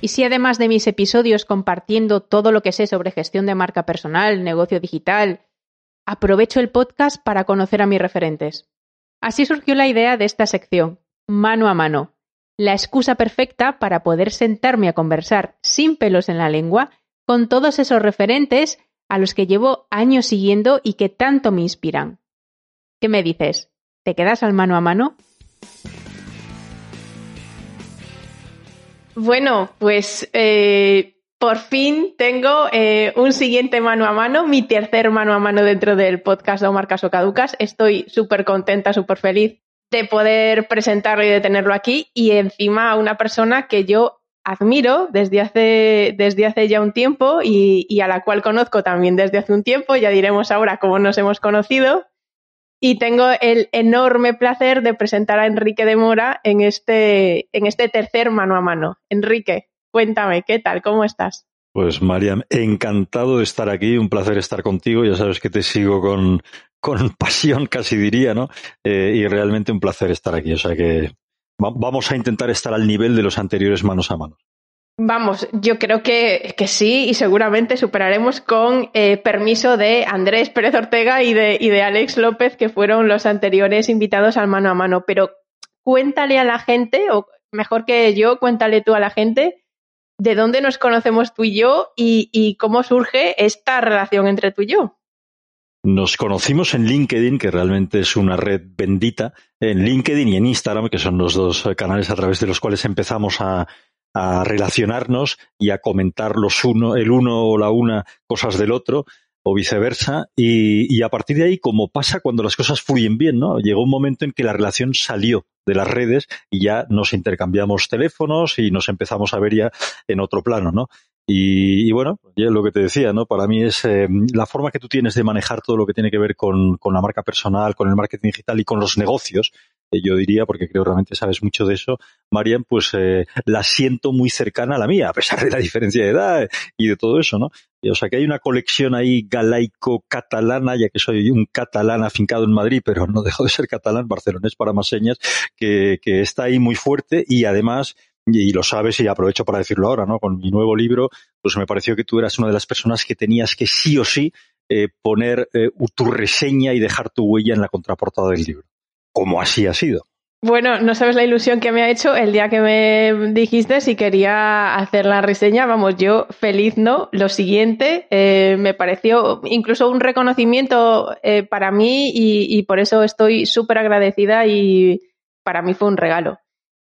Y si además de mis episodios compartiendo todo lo que sé sobre gestión de marca personal, negocio digital, aprovecho el podcast para conocer a mis referentes. Así surgió la idea de esta sección, mano a mano, la excusa perfecta para poder sentarme a conversar sin pelos en la lengua con todos esos referentes a los que llevo años siguiendo y que tanto me inspiran. ¿Qué me dices? ¿Te quedas al mano a mano? Bueno, pues eh, por fin tengo eh, un siguiente mano a mano, mi tercer mano a mano dentro del podcast de Marcas Caducas. Estoy súper contenta, súper feliz de poder presentarlo y de tenerlo aquí y encima a una persona que yo admiro desde hace, desde hace ya un tiempo y, y, a la cual conozco también desde hace un tiempo, ya diremos ahora cómo nos hemos conocido. Y tengo el enorme placer de presentar a Enrique de Mora en este, en este tercer mano a mano. Enrique, cuéntame, ¿qué tal? ¿Cómo estás? Pues Mariam, encantado de estar aquí, un placer estar contigo, ya sabes que te sigo con, con pasión, casi diría, ¿no? Eh, y realmente un placer estar aquí, o sea que vamos a intentar estar al nivel de los anteriores manos a manos. Vamos, yo creo que, que, sí y seguramente superaremos con eh, permiso de Andrés Pérez Ortega y de, y de Alex López, que fueron los anteriores invitados al mano a mano. Pero cuéntale a la gente, o mejor que yo, cuéntale tú a la gente, de dónde nos conocemos tú y yo y, y cómo surge esta relación entre tú y yo. Nos conocimos en LinkedIn, que realmente es una red bendita, en LinkedIn y en Instagram, que son los dos canales a través de los cuales empezamos a, a relacionarnos y a comentar los uno, el uno o la una cosas del otro o viceversa. Y, a partir de ahí, como pasa cuando las cosas fluyen bien, ¿no? Llegó un momento en que la relación salió de las redes y ya nos intercambiamos teléfonos y nos empezamos a ver ya en otro plano, ¿no? Y, bueno, ya lo que te decía, ¿no? Para mí es eh, la forma que tú tienes de manejar todo lo que tiene que ver con, la marca personal, con el marketing digital y con los negocios, yo diría, porque creo realmente sabes mucho de eso, Marian, pues eh, la siento muy cercana a la mía, a pesar de la diferencia de edad y de todo eso, ¿no? O sea que hay una colección ahí galaico-catalana, ya que soy un catalán afincado en Madrid, pero no dejo de ser catalán, barcelonés para más señas, que, que está ahí muy fuerte y además y lo sabes y aprovecho para decirlo ahora, ¿no? Con mi nuevo libro, pues me pareció que tú eras una de las personas que tenías que sí o sí eh, poner eh, tu reseña y dejar tu huella en la contraportada del libro. Como así ha sido. Bueno, no sabes la ilusión que me ha hecho el día que me dijiste si quería hacer la reseña. Vamos, yo feliz, ¿no? Lo siguiente, eh, me pareció incluso un reconocimiento eh, para mí y, por eso estoy súper agradecida y para mí fue un regalo.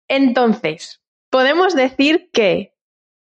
Entonces, podemos decir que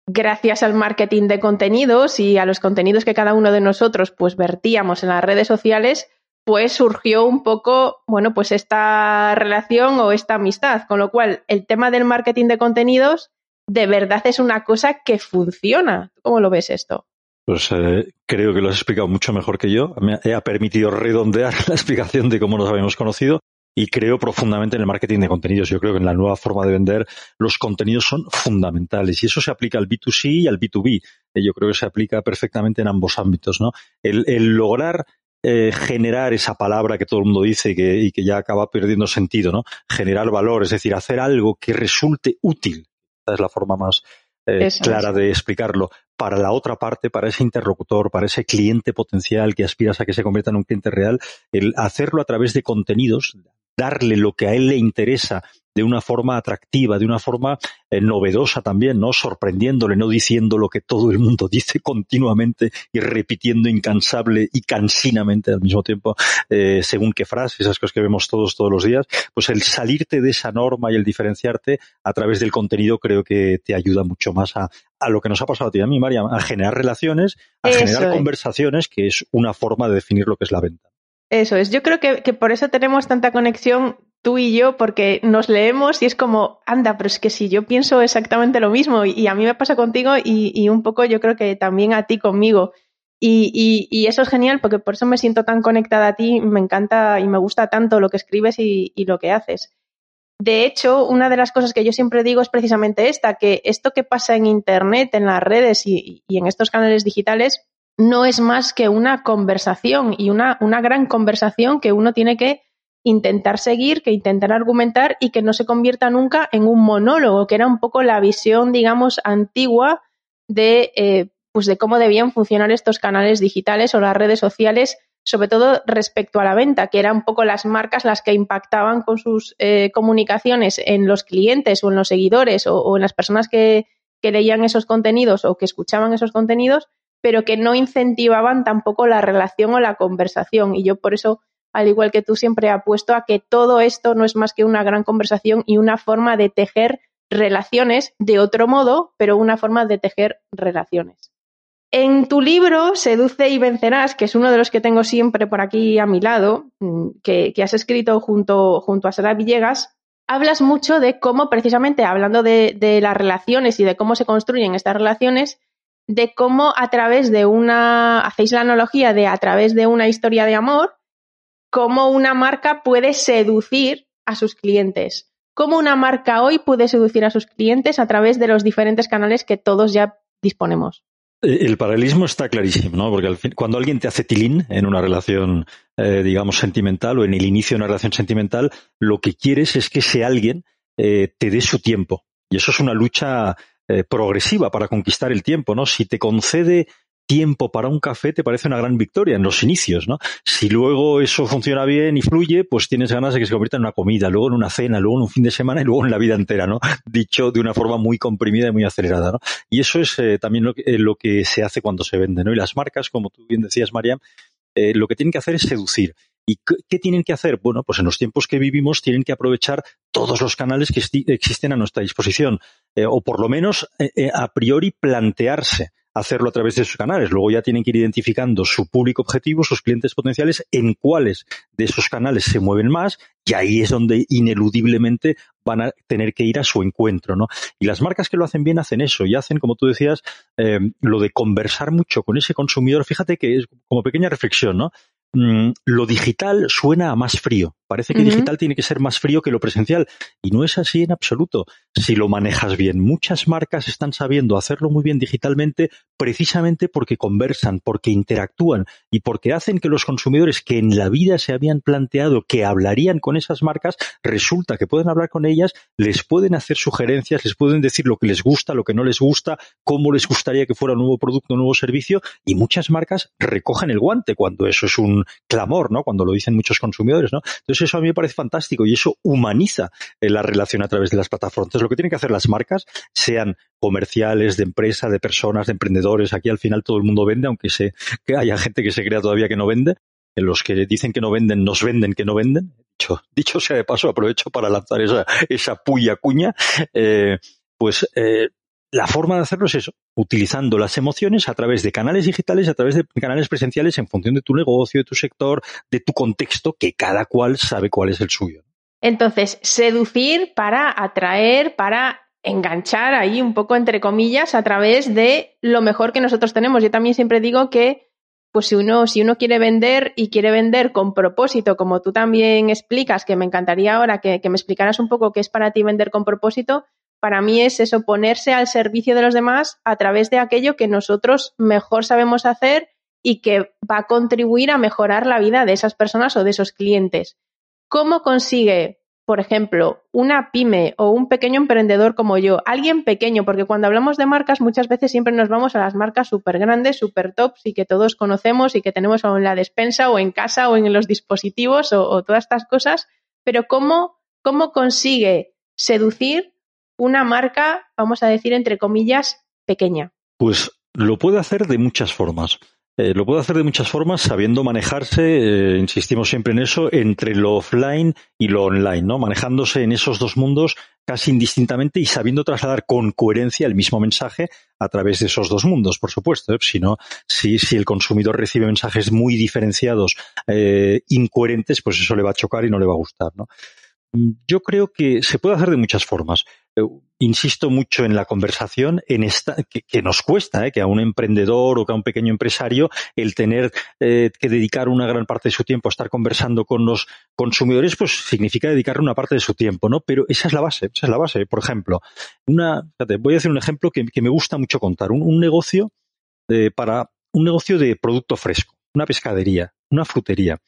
gracias al marketing de contenidos y a los contenidos que cada uno de nosotros pues vertíamos en las redes sociales, pues surgió un poco, bueno, pues esta relación o esta amistad, con lo cual el tema del marketing de contenidos de verdad es una cosa que funciona. ¿Cómo lo ves esto? Pues eh, creo que lo has explicado mucho mejor que yo. Me ha permitido redondear la explicación de cómo nos habíamos conocido y creo profundamente en el marketing de contenidos. Yo creo que en la nueva forma de vender los contenidos son fundamentales y eso se aplica al B2C y al B2B. Eh, yo creo que se aplica perfectamente en ambos ámbitos, ¿no? El, el lograr eh, generar esa palabra que todo el mundo dice y que, y que ya acaba perdiendo sentido, ¿no? Generar valor, es decir, hacer algo que resulte útil. Esa es la forma más eh, clara es. de explicarlo para la otra parte, para ese interlocutor, para ese cliente potencial que aspiras a que se convierta en un cliente real, el hacerlo a través de contenidos, darle lo que a él le interesa de una forma atractiva, de una forma eh, novedosa también, ¿no? Sorprendiéndole, no diciendo lo que todo el mundo dice continuamente y repitiendo incansable y cansinamente al mismo tiempo, eh, según qué frase, esas cosas que vemos todos todos los días, pues el salirte de esa norma y el diferenciarte a través del contenido creo que te ayuda mucho más a, a lo que nos ha pasado a ti y a mí, María, a generar relaciones, a Eso generar es. conversaciones, que es una forma de definir lo que es la venta. Eso es. Yo creo que, que, por eso tenemos tanta conexión tú y yo, porque nos leemos y es como, anda, pero es que si yo pienso exactamente lo mismo y, a mí me pasa contigo y, un poco yo creo que también a ti conmigo. Y, eso es genial porque por eso me siento tan conectada a ti, me encanta y me gusta tanto lo que escribes y, lo que haces. De hecho, una de las cosas que yo siempre digo es precisamente esta, que esto que pasa en Internet, en las redes y, en estos canales digitales, no es más que una conversación y una, una gran conversación que uno tiene que intentar seguir, que intentar argumentar y que no se convierta nunca en un monólogo, que era un poco la visión, digamos, antigua de, eh, pues de cómo debían funcionar estos canales digitales o las redes sociales, sobre todo respecto a la venta, que eran un poco las marcas las que impactaban con sus eh, comunicaciones en los clientes o en los seguidores o, en las personas que, que leían esos contenidos o que escuchaban esos contenidos, pero que no incentivaban tampoco la relación o la conversación. Y yo por eso al igual que tú siempre apuesto a que todo esto no es más que una gran conversación y una forma de tejer relaciones de otro modo, pero una forma de tejer relaciones. En tu libro, Seduce y Vencerás, que es uno de los que tengo siempre por aquí a mi lado, mm, que, has escrito junto, junto a Sara Villegas, hablas mucho de cómo, precisamente hablando de, de las relaciones y de cómo se construyen estas relaciones, de cómo a través de una, hacéis la analogía de a través de una historia de amor, cómo una marca puede seducir a sus clientes. Cómo una marca hoy puede seducir a sus clientes a través de los diferentes canales que todos ya disponemos. El paralelismo está clarísimo, ¿no? Porque al fin, cuando alguien te hace tilín en una relación, eh, digamos, sentimental o en el inicio de una relación sentimental, lo que quieres es que ese alguien eh, te dé su tiempo. Y eso es una lucha progresiva para conquistar el tiempo, ¿no? Si te concede tiempo para un café te parece una gran victoria en los inicios, ¿no? Si luego eso funciona bien y fluye, pues tienes ganas de que se convierta en una comida, luego en una cena, luego en un fin de semana y luego en la vida entera, ¿no? Dicho de una forma muy comprimida y muy acelerada, ¿no? Y eso es eh, también lo que, eh, lo que, se hace cuando se vende, ¿no? Y las marcas, como tú bien decías, Mariam, eh, lo que tienen que hacer es seducir. ¿Y qué tienen que hacer? Bueno, pues en los tiempos que vivimos tienen que aprovechar todos los canales que existen a nuestra disposición, o por lo menos a priori plantearse hacerlo a través de sus canales. Luego ya tienen que ir identificando su público objetivo, sus clientes potenciales, en cuáles de esos canales se mueven más y ahí es donde ineludiblemente van a tener que ir a su encuentro, ¿no? Y las marcas que lo hacen bien hacen eso y hacen, como tú decías, eh, lo de conversar mucho con ese consumidor. Fíjate que es como pequeña reflexión, ¿no? Mm, lo digital suena a más frío. Parece que digital tiene que ser más frío que lo presencial. Y no es así en absoluto. Si lo manejas bien, muchas marcas están sabiendo hacerlo muy bien digitalmente precisamente porque conversan, porque interactúan y porque hacen que los consumidores que en la vida se habían planteado que hablarían con esas marcas, resulta que pueden hablar con ellas, les pueden hacer sugerencias, les pueden decir lo que les gusta, lo que no les gusta, cómo les gustaría que fuera un nuevo producto, un nuevo servicio y muchas marcas recogen el guante cuando eso es un clamor, ¿no? Cuando lo dicen muchos consumidores, ¿no? Entonces eso a mí me parece fantástico y eso humaniza eh, la relación a través de las plataformas. Lo que tienen que hacer las marcas, sean comerciales, de empresa, de personas, de emprendedores, aquí al final todo el mundo vende, aunque se, que haya gente que se crea todavía que no vende, los que dicen que no venden, nos venden que no venden. Dicho, dicho sea de paso, aprovecho para lanzar esa, esa puya cuña. Eh, pues eh, la forma de hacerlo es eso, utilizando las emociones a través de canales digitales, a través de canales presenciales en función de tu negocio, de tu sector, de tu contexto, que cada cual sabe cuál es el suyo. Entonces, seducir para atraer, para enganchar ahí un poco entre comillas a través de lo mejor que nosotros tenemos. Yo también siempre digo que pues si uno, si uno quiere vender y quiere vender con propósito, como tú también explicas, que me encantaría ahora que, que me explicaras un poco qué es para ti vender con propósito, para mí es eso, ponerse al servicio de los demás a través de aquello que nosotros mejor sabemos hacer y que va a contribuir a mejorar la vida de esas personas o de esos clientes. ¿Cómo consigue, por ejemplo, una pyme o un pequeño emprendedor como yo, alguien pequeño, porque cuando hablamos de marcas muchas veces siempre nos vamos a las marcas súper grandes, súper tops y que todos conocemos y que tenemos en la despensa o en casa o en los dispositivos o, o todas estas cosas, pero ¿cómo, cómo consigue seducir una marca, vamos a decir, entre comillas, pequeña? Pues lo puede hacer de muchas formas. Eh, lo puede hacer de muchas formas sabiendo manejarse, eh, insistimos siempre en eso, entre lo offline y lo online, ¿no? Manejándose en esos dos mundos casi indistintamente y sabiendo trasladar con coherencia el mismo mensaje a través de esos dos mundos, por supuesto. ¿eh? Si no, si, si el consumidor recibe mensajes muy diferenciados, incoherentes, pues eso le va a chocar y no le va a gustar, ¿no? Mm, yo creo que se puede hacer de muchas formas. Eh, insisto mucho en la conversación, en esta, que, nos cuesta, eh, que a un emprendedor o que a un pequeño empresario el tener eh, que dedicar una gran parte de su tiempo a estar conversando con los consumidores, pues significa dedicarle una parte de su tiempo, ¿no? Pero esa es la base, esa es la base. Por ejemplo, una, voy a hacer un ejemplo que, me gusta mucho contar. Un, negocio para un negocio de producto fresco, una pescadería, una frutería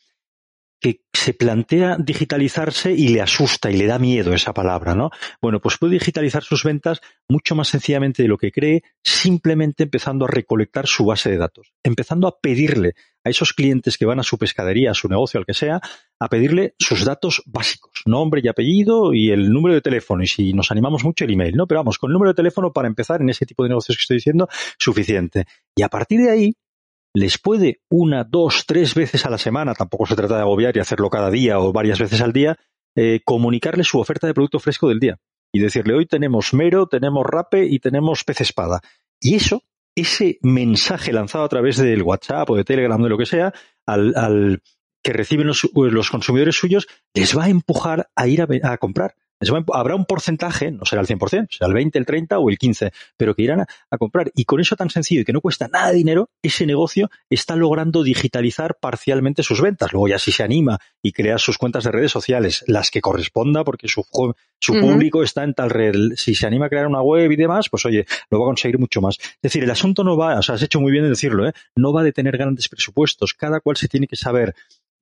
que se plantea digitalizarse y le asusta y le da miedo esa palabra, ¿no? Bueno, pues puede digitalizar sus ventas mucho más sencillamente de lo que cree, simplemente empezando a recolectar su base de datos, empezando a pedirle a esos clientes que van a su pescadería, a su negocio, al que sea, a pedirle sus datos básicos, nombre y apellido y el número de teléfono. Y si nos animamos mucho, el email, ¿no? Pero vamos, con el número de teléfono para empezar en ese tipo de negocios que estoy diciendo, suficiente. Y a partir de ahí, les puede una, dos, tres veces a la semana, tampoco se trata de agobiar y hacerlo cada día o varias veces al día, eh, comunicarle su oferta de producto fresco del día y decirle hoy tenemos mero, tenemos rape y tenemos pez espada. Y eso, ese mensaje lanzado a través del WhatsApp o de Telegram o de lo que sea, al, que reciben los, consumidores suyos, les va a empujar a ir a comprar habrá un porcentaje, no será el 100%, será el 20, el 30 o el 15, pero que irán a, comprar. Y con eso tan sencillo y que no cuesta nada de dinero, ese negocio está logrando digitalizar parcialmente sus ventas. Luego ya si se anima y crea sus cuentas de redes sociales, las que corresponda, porque su, su público está en tal red. Si se anima a crear una web y demás, pues oye, lo va a conseguir mucho más. Es decir, el asunto no va, o sea, has hecho muy bien en decirlo, ¿eh? no va de tener grandes presupuestos. Cada cual se tiene que saber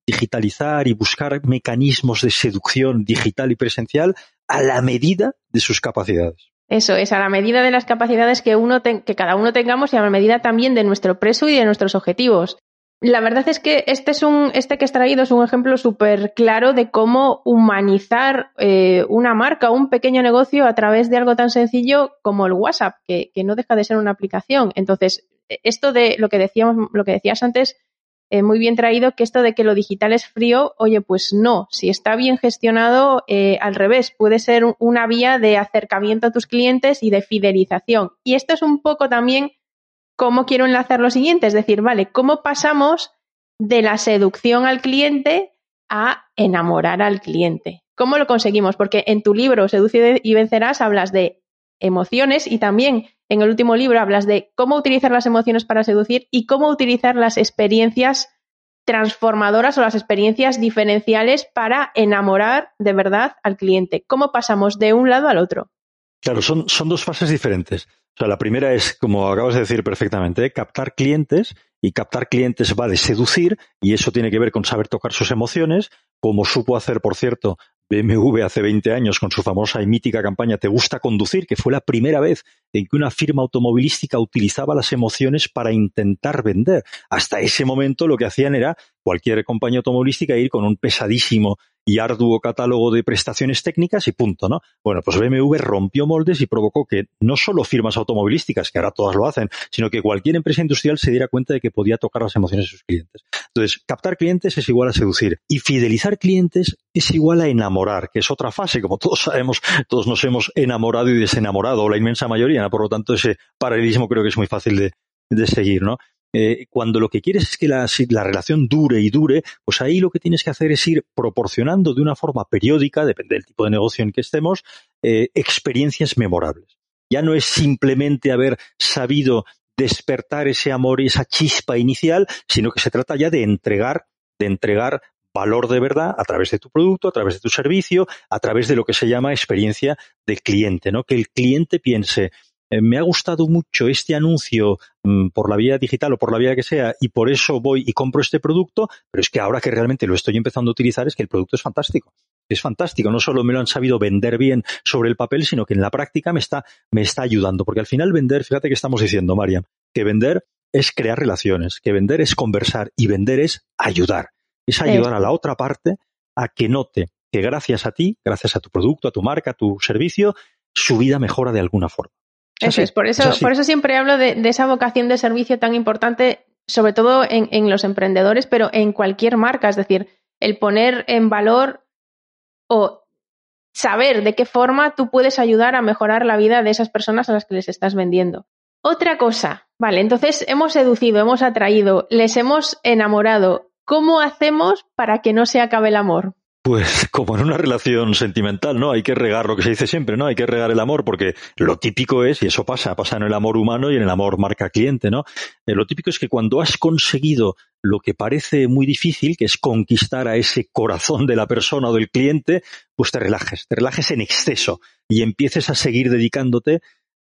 digitalizar y buscar mecanismos de seducción digital y presencial a la medida de sus capacidades. Eso es, a la medida de las capacidades que, uno que cada uno tengamos y a la medida también de nuestro precio y de nuestros objetivos. La verdad es que este, es un, este que he traído es un ejemplo súper claro de cómo humanizar eh, una marca un pequeño negocio a través de algo tan sencillo como el WhatsApp, que, que no deja de ser una aplicación. Entonces, esto de lo que decíamos, lo que decías antes, eh, muy bien traído que esto de que lo digital es frío, oye, pues no, si está bien gestionado, eh, al revés, puede ser una vía de acercamiento a tus clientes y de fidelización. Y esto es un poco también cómo quiero enlazar lo siguiente, es decir, vale, ¿cómo pasamos de la seducción al cliente a enamorar al cliente? ¿Cómo lo conseguimos? Porque en tu libro Seduce y vencerás hablas de emociones y también en el último libro hablas de cómo utilizar las emociones para seducir y cómo utilizar las experiencias transformadoras o las experiencias diferenciales para enamorar de verdad al cliente. ¿Cómo pasamos de un lado al otro? Claro, son, son dos fases diferentes. O sea, la primera es, como acabas de decir perfectamente, captar clientes y captar clientes va de seducir y eso tiene que ver con saber tocar sus emociones, como supo hacer, por cierto, BMW hace 20 años con su famosa y mítica campaña Te gusta conducir, que fue la primera vez en que una firma automovilística utilizaba las emociones para intentar vender. Hasta ese momento lo que hacían era cualquier compañía automovilística ir con un pesadísimo y arduo catálogo de prestaciones técnicas y punto, ¿no? Bueno, pues BMW rompió moldes y provocó que no solo firmas automovilísticas, que ahora todas lo hacen, sino que cualquier empresa industrial se diera cuenta de que podía tocar las emociones de sus clientes. Entonces, captar clientes es igual a seducir y fidelizar clientes es igual a enamorar, que es otra fase, como todos sabemos, todos nos hemos enamorado y desenamorado, la inmensa mayoría, por lo tanto ese paralelismo creo que es muy fácil de, de seguir, ¿no? Eh, cuando lo que quieres es que la, relación dure y dure, pues ahí lo que tienes que hacer es ir proporcionando de una forma periódica, depende del tipo de negocio en que estemos, eh, experiencias memorables. Ya no es simplemente haber sabido despertar ese amor y esa chispa inicial, sino que se trata ya de entregar, de entregar valor de verdad a través de tu producto, a través de tu servicio, a través de lo que se llama experiencia de cliente, ¿no? Que el cliente piense, me ha gustado mucho este anuncio mm, por la vía digital o por la vía que sea y por eso voy y compro este producto, pero es que ahora que realmente lo estoy empezando a utilizar es que el producto es fantástico. Es fantástico, no solo me lo han sabido vender bien sobre el papel, sino que en la práctica me está, me está ayudando. Porque al final vender, fíjate que estamos diciendo, Mariam, que vender es crear relaciones, que vender es conversar y vender es ayudar. Es ayudar a la otra parte a que note que gracias a ti, gracias a tu producto, a tu marca, a tu servicio, su vida mejora de alguna forma. Eso es, por eso, por eso siempre hablo de, esa vocación de servicio tan importante, sobre todo en, los emprendedores, pero en cualquier marca. Es decir, el poner en valor o saber de qué forma tú puedes ayudar a mejorar la vida de esas personas a las que les estás vendiendo. Otra cosa, vale, entonces hemos seducido, hemos atraído, les hemos enamorado. ¿Cómo hacemos para que no se acabe el amor? Pues como en una relación sentimental, ¿no? Hay que regar lo que se dice siempre, ¿no? Hay que regar el amor porque lo típico es, y eso pasa, pasa en el amor humano y en el amor marca cliente, ¿no? Eh, lo típico es que cuando has conseguido lo que parece muy difícil, que es conquistar a ese corazón de la persona o del cliente, pues te relajes, te relajes en exceso y empieces a seguir dedicándote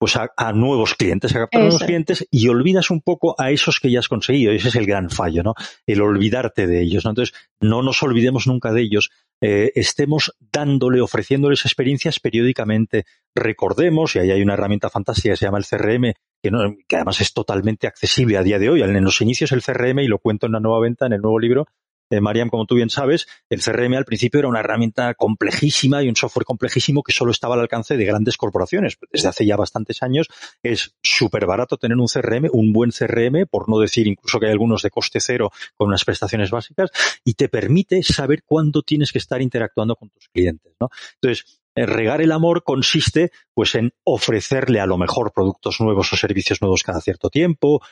pues a, nuevos clientes, a captar nuevos clientes y olvidas un poco a esos que ya has conseguido. Ese es el gran fallo, ¿no? El olvidarte de ellos, ¿no? Entonces, no nos olvidemos nunca de ellos. Eh, estemos dándole, ofreciéndoles experiencias periódicamente. Recordemos, y ahí hay una herramienta fantástica que se llama el CRM, que, no, que además es totalmente accesible a día de hoy. En los inicios el CRM, y lo cuento en la nueva venta, en el nuevo libro, eh, Mariam, como tú bien sabes, el CRM al principio era una herramienta complejísima y un software complejísimo que solo estaba al alcance de grandes corporaciones. Desde hace ya bastantes años es súper barato tener un CRM, un buen CRM, por no decir incluso que hay algunos de coste cero con unas prestaciones básicas, y te permite saber cuándo tienes que estar interactuando con tus clientes. ¿no? Entonces, eh, regar el amor consiste pues en ofrecerle a lo mejor productos nuevos o servicios nuevos cada cierto tiempo,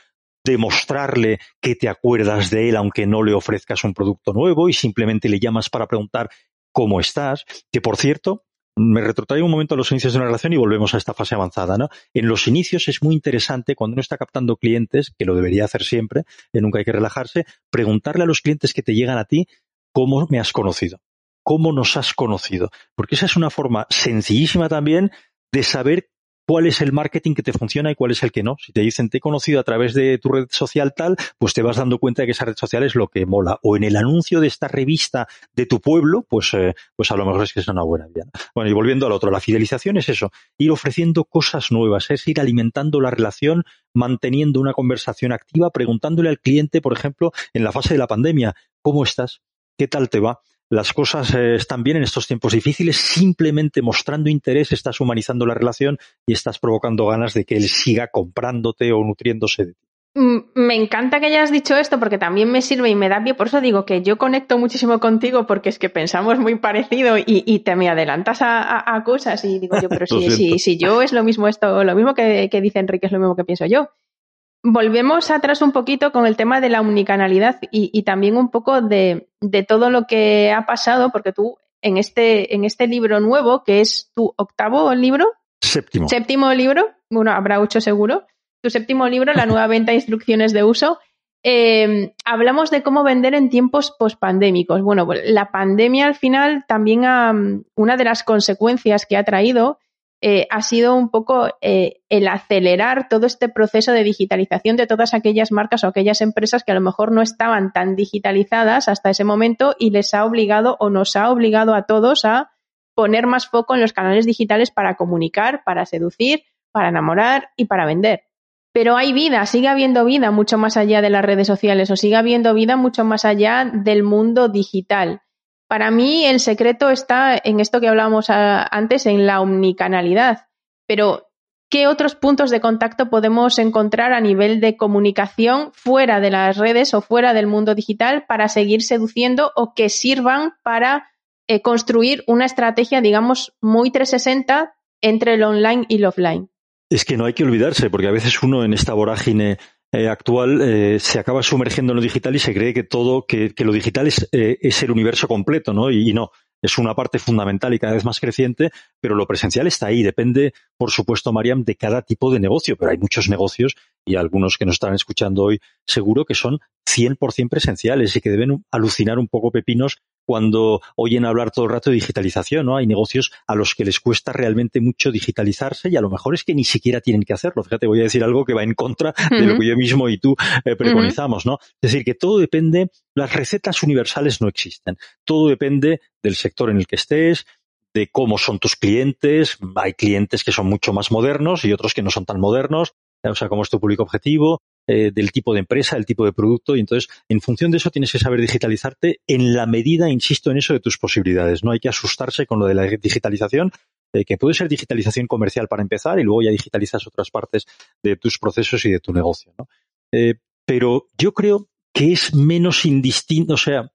demostrarle que te acuerdas de él aunque no le ofrezcas un producto nuevo y simplemente le llamas para preguntar cómo estás, que por cierto, me retrotraigo un momento a los inicios de una relación y volvemos a esta fase avanzada, ¿no? En los inicios es muy interesante cuando uno está captando clientes, que lo debería hacer siempre, que nunca hay que relajarse, preguntarle a los clientes que te llegan a ti cómo me has conocido, cómo nos has conocido, porque esa es una forma sencillísima también de saber cuál es el marketing que te funciona y cuál es el que no. Si te dicen te he conocido a través de tu red social tal, pues te vas dando cuenta de que esa red social es lo que mola. O en el anuncio de esta revista de tu pueblo, pues, eh, pues a lo mejor es que es una buena vida. Bueno, y volviendo al otro, la fidelización es eso, ir ofreciendo cosas nuevas, es ir alimentando la relación, manteniendo una conversación activa, preguntándole al cliente, por ejemplo, en la fase de la pandemia, ¿cómo estás? ¿Qué tal te va? Las cosas eh, están bien en estos tiempos difíciles, simplemente mostrando interés estás humanizando la relación y estás provocando ganas de que él siga comprándote o nutriéndose de ti. Mm, me encanta que hayas dicho esto porque también me sirve y me da bien. Por eso digo que yo conecto muchísimo contigo porque es que pensamos muy parecido y, te me adelantas a, cosas y digo yo, pero si, si, yo es lo mismo esto, lo mismo que, que dice Enrique es lo mismo que pienso yo volvemos atrás un poquito con el tema de la unicanalidad y, también un poco de, todo lo que ha pasado, porque tú en este, en este libro nuevo, que es tu octavo libro. Séptimo. Séptimo libro, bueno, habrá ocho seguro. Tu séptimo libro, La nueva venta e instrucciones de uso. Eh, hablamos de cómo vender en tiempos pospandémicos. Bueno, la pandemia al final también una de las consecuencias que ha traído eh, ha sido un poco eh, el acelerar todo este proceso de digitalización de todas aquellas marcas o aquellas empresas que a lo mejor no estaban tan digitalizadas hasta ese momento y les ha obligado o nos ha obligado a todos a poner más foco en los canales digitales para comunicar, para seducir, para enamorar y para vender. Pero hay vida, sigue habiendo vida mucho más allá de las redes sociales o sigue habiendo vida mucho más allá del mundo digital. Para mí el secreto está en esto que hablábamos antes, en la omnicanalidad. Pero, ¿qué otros puntos de contacto podemos encontrar a nivel de comunicación fuera de las redes o fuera del mundo digital para seguir seduciendo o que sirvan para eh, construir una estrategia, digamos, muy 360 entre el online y el offline? Es que no hay que olvidarse, porque a veces uno en esta vorágine eh, actual eh, se acaba sumergiendo en lo digital y se cree que todo, que, lo digital es, eh, es, el universo completo, ¿no? Y, y, no, es una parte fundamental y cada vez más creciente, pero lo presencial está ahí. Depende, por supuesto, Mariam, de cada tipo de negocio, pero hay muchos negocios y algunos que nos están escuchando hoy seguro que son 100% presenciales y que deben alucinar un poco pepinos cuando oyen hablar todo el rato de digitalización, ¿no? Hay negocios a los que les cuesta realmente mucho digitalizarse y a lo mejor es que ni siquiera tienen que hacerlo. Fíjate, voy a decir algo que va en contra de lo que yo mismo y tú eh, preconizamos, ¿no? Es decir, que todo depende, las recetas universales no existen. Todo depende del sector en el que estés, de cómo son tus clientes. Hay clientes que son mucho más modernos y otros que no son tan modernos. O sea, cómo es tu público objetivo, eh, del tipo de empresa, el tipo de producto, y entonces, en función de eso, tienes que saber digitalizarte en la medida, insisto en eso, de tus posibilidades. No hay que asustarse con lo de la digitalización, eh, que puede ser digitalización comercial para empezar, y luego ya digitalizas otras partes de tus procesos y de tu negocio. Eh, pero yo creo que es menos indistinto, o sea,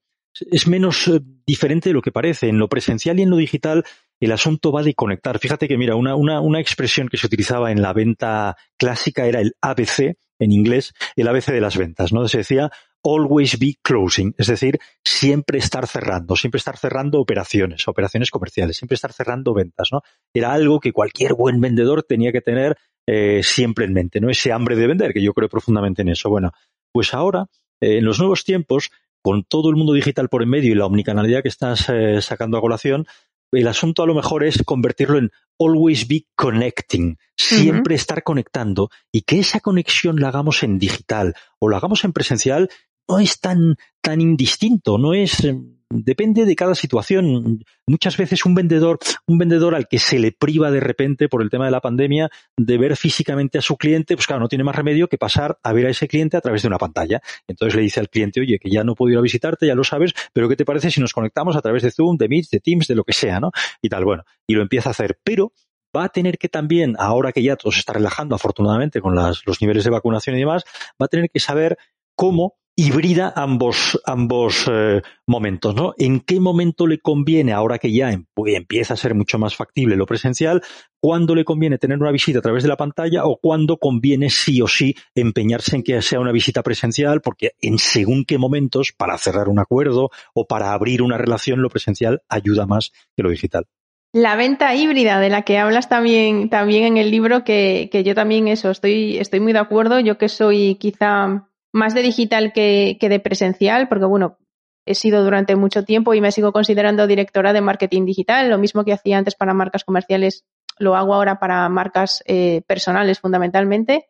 es menos diferente de lo que parece. En lo presencial y en lo digital, el asunto va de conectar. Fíjate que, mira, una, una, una expresión que se utilizaba en la venta clásica era el ABC, en inglés, el ABC de las ventas, ¿no? Se decía always be closing, es decir, siempre estar cerrando, siempre estar cerrando operaciones, operaciones comerciales, siempre estar cerrando ventas, ¿no? Era algo que cualquier buen vendedor tenía que tener eh, siempre en mente, ¿no? Ese hambre de vender, que yo creo profundamente en eso. Bueno, pues ahora, eh, en los nuevos tiempos, con todo el mundo digital por en medio y la omnicanalidad que estás eh, sacando a colación, el asunto a lo mejor es convertirlo en always be connecting, siempre estar conectando y que esa conexión la hagamos en digital o la hagamos en presencial no es tan, tan indistinto, no es, eh, depende de cada situación. Muchas veces un vendedor, un vendedor al que se le priva de repente por el tema de la pandemia de ver físicamente a su cliente, pues claro, no tiene más remedio que pasar a ver a ese cliente a través de una pantalla. Entonces le dice al cliente, oye, que ya no puedo ir a visitarte, ya lo sabes, pero ¿qué te parece si nos conectamos a través de Zoom, de Meet, de Teams, de lo que sea, ¿no? Y tal, bueno, y lo empieza a hacer. Pero va a tener que también, ahora que ya todo se está relajando afortunadamente con las, los niveles de vacunación y demás, va a tener que saber cómo hibrida ambos, ambos eh, momentos, ¿no? ¿En qué momento le conviene, ahora que ya em, empieza a ser mucho más factible lo presencial, cuándo le conviene tener una visita a través de la pantalla o cuándo conviene sí o sí empeñarse en que sea una visita presencial, porque en según qué momentos, para cerrar un acuerdo o para abrir una relación, lo presencial ayuda más que lo digital. La venta híbrida de la que hablas también, también en el libro, que, que yo también eso, estoy, estoy muy de acuerdo, yo que soy quizá más de digital que, de presencial, porque bueno, he sido durante mucho tiempo y me sigo considerando directora de marketing digital. Lo mismo que hacía antes para marcas comerciales, lo hago ahora para marcas eh, personales fundamentalmente.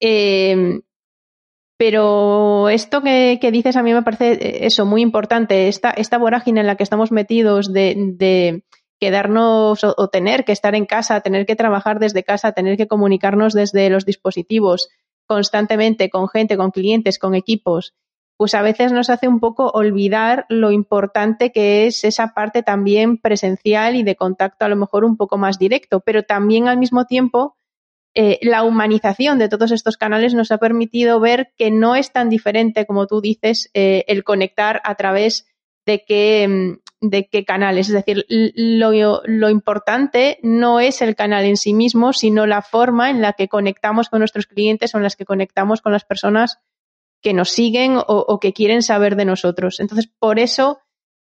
Em, pero esto que, dices a mí me parece eh, eso muy importante, esta, esta vorágine en la que estamos metidos de, de quedarnos o, tener que estar en casa, tener que trabajar desde casa, tener que comunicarnos desde los dispositivos, constantemente con gente, con clientes, con equipos, pues a veces nos hace un poco olvidar lo importante que es esa parte también presencial y de contacto a lo mejor un poco más directo, pero también al mismo tiempo eh, la humanización de todos estos canales nos ha permitido ver que no es tan diferente como tú dices eh, el conectar a través de qué, mm, de qué canales. Es decir, lo, lo, importante no es el canal en sí mismo, sino la forma en la que conectamos con nuestros clientes o en las que conectamos con las personas que nos siguen o, que quieren saber de nosotros. Entonces, por eso,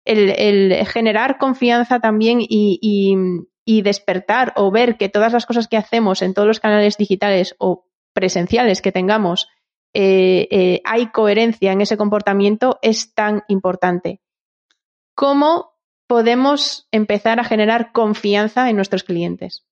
el, generar confianza también y, y, despertar o ver que todas las cosas que hacemos en todos los canales digitales o presenciales que tengamos, eh, eh, hay coherencia en ese comportamiento es tan importante. ¿Cómo podemos empezar a generar confianza en nuestros clientes?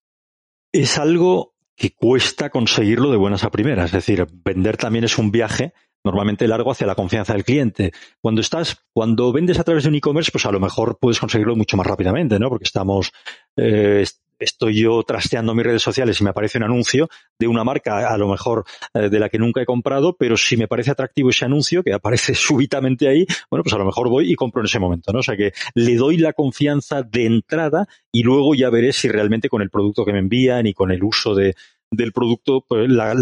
Es algo que cuesta conseguirlo de buenas a primeras. Es decir, vender también es un viaje normalmente largo hacia la confianza del cliente. Cuando estás, cuando vendes a través de un e-commerce, pues a lo mejor puedes conseguirlo mucho más rápidamente, ¿no? Porque estamos, eh, estoy yo trasteando mis redes sociales y me aparece un anuncio de una marca, a lo mejor eh, de la que nunca he comprado, pero si me parece atractivo ese anuncio que aparece súbitamente ahí, bueno, pues a lo mejor voy y compro en ese momento, ¿no? O sea que le doy la confianza de entrada y luego ya veré si realmente con el producto que me envían y con el uso de, del producto pues la,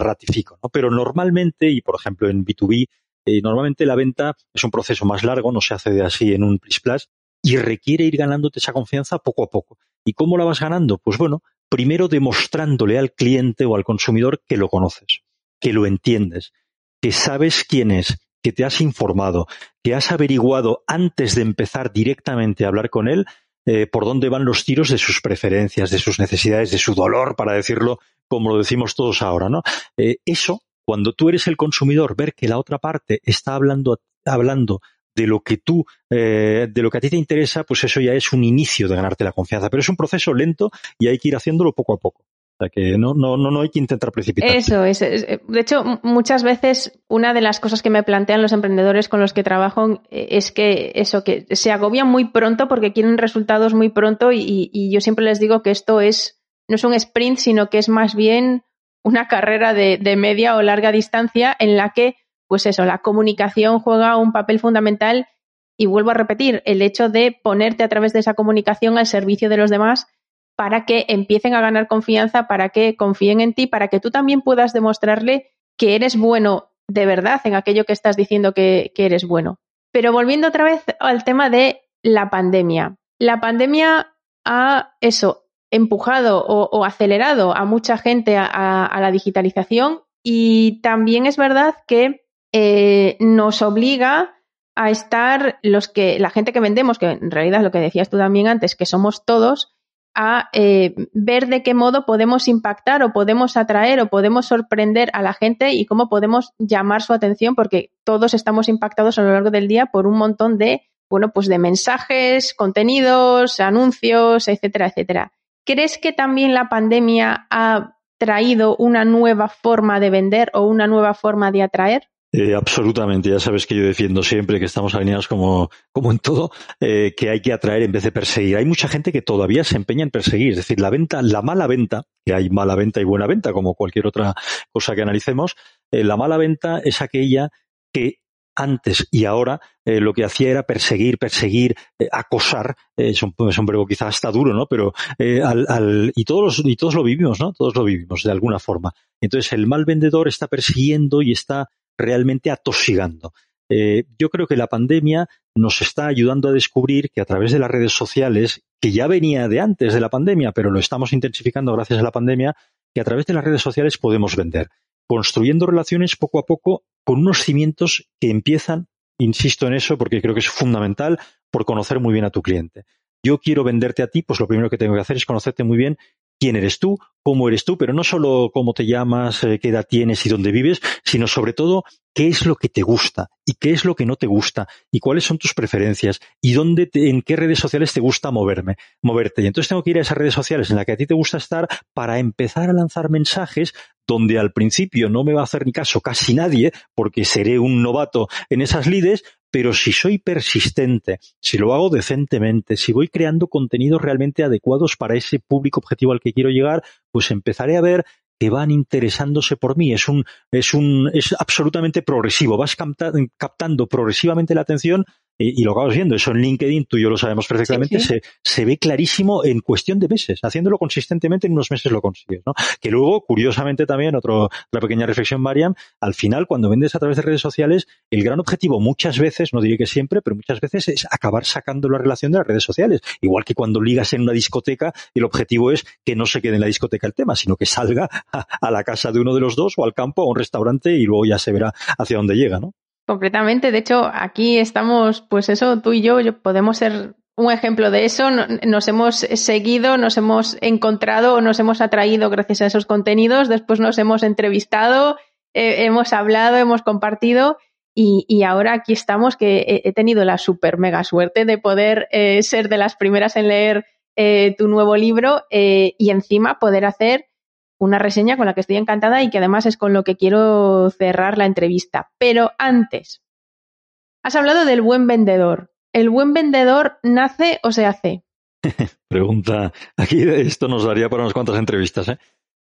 ratifico. Pero normalmente, y por ejemplo en B2B, eh, normalmente la venta es un proceso más largo, no se hace de así en un plus y requiere ir ganándote esa confianza poco a poco. ¿Y cómo la vas ganando? Pues bueno, primero demostrándole al cliente o al consumidor que lo conoces, que lo entiendes, que sabes quién es, que te has informado, que has averiguado antes de empezar directamente a hablar con él eh, por dónde van los tiros de sus preferencias, de sus necesidades, de su dolor, para decirlo como lo decimos todos ahora, ¿no? Eh, eso, cuando tú eres el consumidor, ver que la otra parte está hablando, hablando de lo que tú, eh, de lo que a ti te interesa, pues eso ya es un inicio de ganarte la confianza. Pero es un proceso lento y hay que ir haciéndolo poco a poco. O sea que no, no, no, hay que intentar precipitar. Eso es. De hecho, muchas veces una de las cosas que me plantean los emprendedores con los que trabajo eh, es que eso, que se agobian muy pronto porque quieren resultados muy pronto y, y yo siempre les digo que esto es, no es un sprint, sino que es más bien una carrera de, de media o larga distancia en la que pues eso, la comunicación juega un papel fundamental y vuelvo a repetir, el hecho de ponerte a través de esa comunicación al servicio de los demás para que empiecen a ganar confianza, para que confíen en ti, para que tú también puedas demostrarle que eres bueno de verdad en aquello que estás diciendo que, eres bueno. Pero volviendo otra vez al tema de la pandemia. La pandemia ha eso, empujado o, acelerado a mucha gente a, la digitalización y también es verdad que eh, nos obliga a estar los que, la gente que vendemos, que en realidad es lo que decías tú también antes, que somos todos, a eh, ver de qué modo podemos impactar o podemos atraer o podemos sorprender a la gente y cómo podemos llamar su atención, porque todos estamos impactados a lo largo del día por un montón de, bueno, pues de mensajes, contenidos, anuncios, etcétera, etcétera. ¿Crees que también la pandemia ha traído una nueva forma de vender o una nueva forma de atraer? Eh, absolutamente, ya sabes que yo defiendo siempre que estamos alineados como, como en todo, eh, que hay que atraer en vez de perseguir. Hay mucha gente que todavía se empeña en perseguir, es decir, la venta, la mala venta, que hay mala venta y buena venta, como cualquier otra cosa que analicemos, eh, la mala venta es aquella que antes y ahora lo que hacía era perseguir, perseguir, acosar, es un, es, un, verbo quizás hasta duro, ¿no? Pero al, al, y todos y todos lo vivimos, ¿no? Todos lo vivimos de alguna forma. Entonces el mal vendedor está persiguiendo y está realmente atosigando. Eh, yo creo que la pandemia nos está ayudando a descubrir que a través de las redes sociales, que ya venía de antes de la pandemia, pero lo estamos intensificando gracias a la pandemia, que a través de las redes sociales podemos vender, construyendo relaciones poco a poco con unos cimientos que empiezan, insisto en eso porque creo que es fundamental, por conocer muy bien a tu cliente. Yo quiero venderte a ti, pues lo primero que tengo que hacer es conocerte muy bien quién eres tú, cómo eres tú, pero no solo cómo te llamas, eh, qué edad tienes y dónde vives, sino sobre todo qué es lo que te gusta y qué es lo que no te gusta y cuáles son tus preferencias y dónde en qué redes sociales te gusta moverme, moverte. Y entonces tengo que ir a esas redes sociales en las que a ti te gusta estar para empezar a lanzar mensajes donde al principio no me va a hacer ni caso casi nadie porque seré un novato en esas lides, pero si soy persistente, si lo hago decentemente, si voy creando contenidos realmente adecuados para ese público objetivo al que quiero llegar, pues empezaré a ver que van interesándose por mí. Es un, es un, es absolutamente progresivo. Vas captando progresivamente la atención y, lo acabas viendo. Eso en LinkedIn, tú y yo lo sabemos perfectamente, Se, se, ve clarísimo en cuestión de meses. Haciéndolo consistentemente en unos meses lo consigues, ¿no? Que luego, curiosamente también, otro, otra pequeña reflexión, Mariam, al final, cuando vendes a través de redes sociales, el gran objetivo muchas veces, no diré que siempre, pero muchas veces es acabar sacando la relación de las redes sociales. Igual que cuando ligas en una discoteca, el objetivo es que no se quede en la discoteca el tema, sino que salga a, a la casa de uno de los dos o al campo o a un restaurante y luego ya se verá hacia dónde llega, ¿no? Completamente. De hecho, aquí estamos, pues eso, tú y yo, podemos ser un ejemplo de eso. Nos hemos seguido, nos hemos encontrado, nos hemos atraído gracias a esos contenidos. Después nos hemos entrevistado, eh, hemos hablado, hemos compartido. Y, ahora aquí estamos, que he, tenido la super mega suerte de poder eh, ser de las primeras en leer eh, tu nuevo libro y encima poder hacer una reseña con la que estoy encantada y que además es con lo que quiero cerrar la entrevista. Pero antes, has hablado del buen vendedor. ¿El buen vendedor nace o se hace? Pregunta, aquí esto nos daría para unas cuantas entrevistas. ¿eh?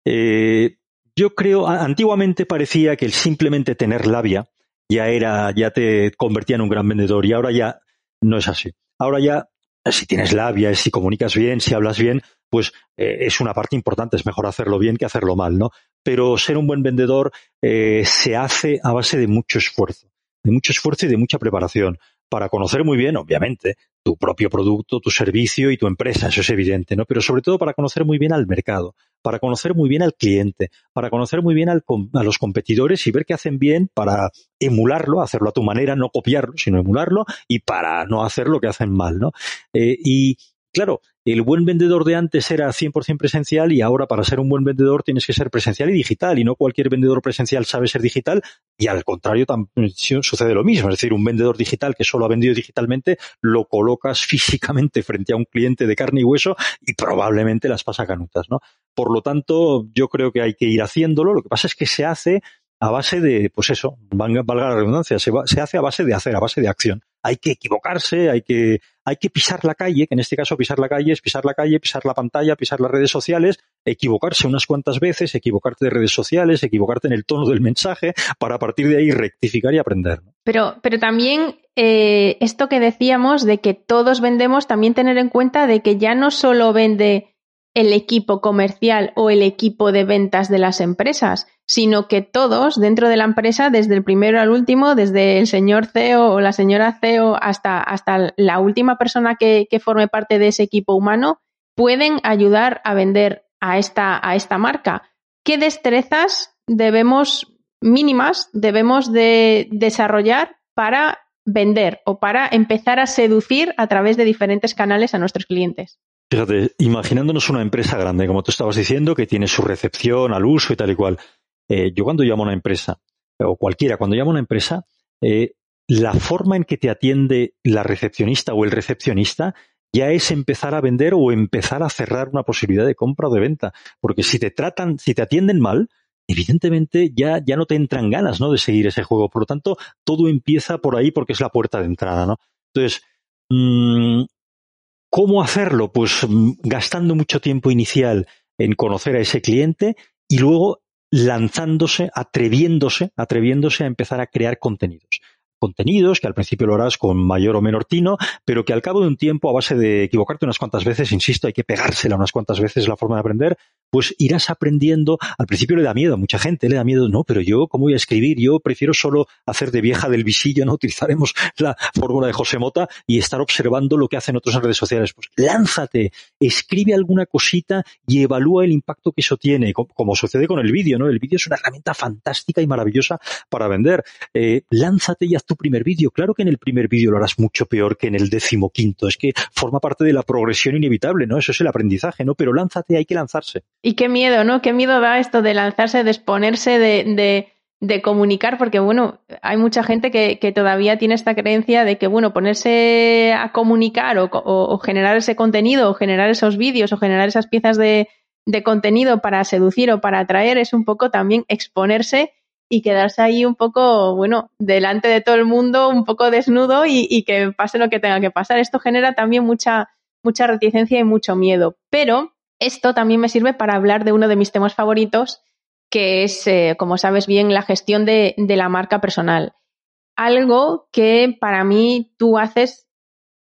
Eh, yo creo, antiguamente parecía que el simplemente tener labia ya era, ya te convertía en un gran vendedor y ahora ya no es así. Ahora ya, si tienes labia, si comunicas bien, si hablas bien, pues eh, es una parte importante, es mejor hacerlo bien que hacerlo mal, ¿no? Pero ser un buen vendedor eh, se hace a base de mucho esfuerzo, de mucho esfuerzo y de mucha preparación para conocer muy bien, obviamente, tu propio producto, tu servicio y tu empresa, eso es evidente, ¿no? Pero sobre todo para conocer muy bien al mercado, para conocer muy bien al cliente, para conocer muy bien a los competidores y ver qué hacen bien para emularlo, hacerlo a tu manera, no copiarlo, sino emularlo y para no hacer lo que hacen mal, ¿no? Eh, y claro, el buen vendedor de antes era 100% presencial y ahora para ser un buen vendedor tienes que ser presencial y digital y no cualquier vendedor presencial sabe ser digital y al contrario también sucede lo mismo. Es decir, un vendedor digital que solo ha vendido digitalmente lo colocas físicamente frente a un cliente de carne y hueso y probablemente las pasa canutas, ¿no? Por lo tanto, yo creo que hay que ir haciéndolo. Lo que pasa es que se hace a base de, pues eso, valga la redundancia, se, se, hace a base de hacer, a base de acción. Hay que equivocarse, hay que, hay que pisar la calle, que en este caso pisar la calle es pisar la calle, pisar la pantalla, pisar las redes sociales, equivocarse unas cuantas veces, equivocarte de redes sociales, equivocarte en el tono del mensaje, para a partir de ahí rectificar y aprender. Pero, pero también eh, esto que decíamos de que todos vendemos, también tener en cuenta de que ya no solo vende el equipo comercial o el equipo de ventas de las empresas, sino que todos dentro de la empresa, desde el primero al último, desde el señor CEO o la señora CEO hasta, hasta la última persona que, que forme parte de ese equipo humano, pueden ayudar a vender a esta, a esta marca. ¿Qué destrezas debemos mínimas debemos de desarrollar para vender o para empezar a seducir a través de diferentes canales a nuestros clientes? Fíjate, imaginándonos una empresa grande, como tú estabas diciendo, que tiene su recepción al uso y tal y cual. Eh, yo cuando llamo a una empresa, o cualquiera, cuando llamo a una empresa, eh, la forma en que te atiende la recepcionista o el recepcionista ya es empezar a vender o empezar a cerrar una posibilidad de compra o de venta. Porque si te tratan, si te atienden mal, evidentemente ya, ya no te entran ganas, ¿no? De seguir ese juego. Por lo tanto, todo empieza por ahí porque es la puerta de entrada, ¿no? Entonces, mmm, ¿cómo hacerlo? Pues mm, gastando mucho tiempo inicial en conocer a ese cliente y luego lanzándose, atreviéndose, atreviéndose a empezar a crear contenidos contenidos, que al principio lo harás con mayor o menor tino, pero que al cabo de un tiempo, a base de equivocarte unas cuantas veces, insisto, hay que pegársela unas cuantas veces la forma de aprender, pues irás aprendiendo. Al principio le da miedo a mucha gente, le da miedo, no, pero yo, ¿cómo voy a escribir? Yo prefiero solo hacer de vieja del visillo, ¿no? Utilizaremos la fórmula de José Mota y estar observando lo que hacen otros en redes sociales. Pues lánzate, escribe alguna cosita y evalúa el impacto que eso tiene, como sucede con el vídeo, ¿no? El vídeo es una herramienta fantástica y maravillosa para vender. Eh, lánzate y haz tu primer vídeo. Claro que en el primer vídeo lo harás mucho peor que en el décimo quinto. Es que forma parte de la progresión inevitable, ¿no? Eso es el aprendizaje, ¿no? Pero lánzate, hay que lanzarse. Y qué miedo, ¿no? Qué miedo da esto de lanzarse, de exponerse, de, de, comunicar, porque bueno, hay mucha gente que, que, todavía tiene esta creencia de que, bueno, ponerse a comunicar o, o, generar ese contenido, o generar esos vídeos, o generar esas piezas de, de contenido para seducir o para atraer es un poco también exponerse y quedarse ahí un poco, bueno, delante de todo el mundo, un poco desnudo y, que pase lo que tenga que pasar. Esto genera también mucha, mucha reticencia y mucho miedo. Pero esto también me sirve para hablar de uno de mis temas favoritos, que es, eh, como sabes bien, la gestión de, de la marca personal. Algo que para mí tú haces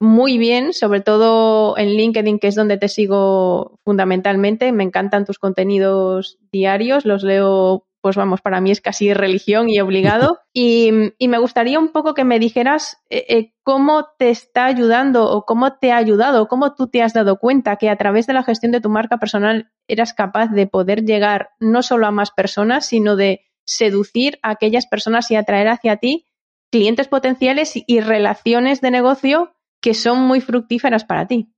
muy bien, sobre todo en LinkedIn, que es donde te sigo fundamentalmente. Me encantan tus contenidos diarios, los leo pues vamos, para mí es casi religión y obligado. Y, me gustaría un poco que me dijeras eh, eh, cómo te está ayudando o cómo te ha ayudado, cómo tú te has dado cuenta que a través de la gestión de tu marca personal eras capaz de poder llegar no solo a más personas, sino de seducir a aquellas personas y atraer hacia ti clientes potenciales y relaciones de negocio que son muy fructíferas para ti.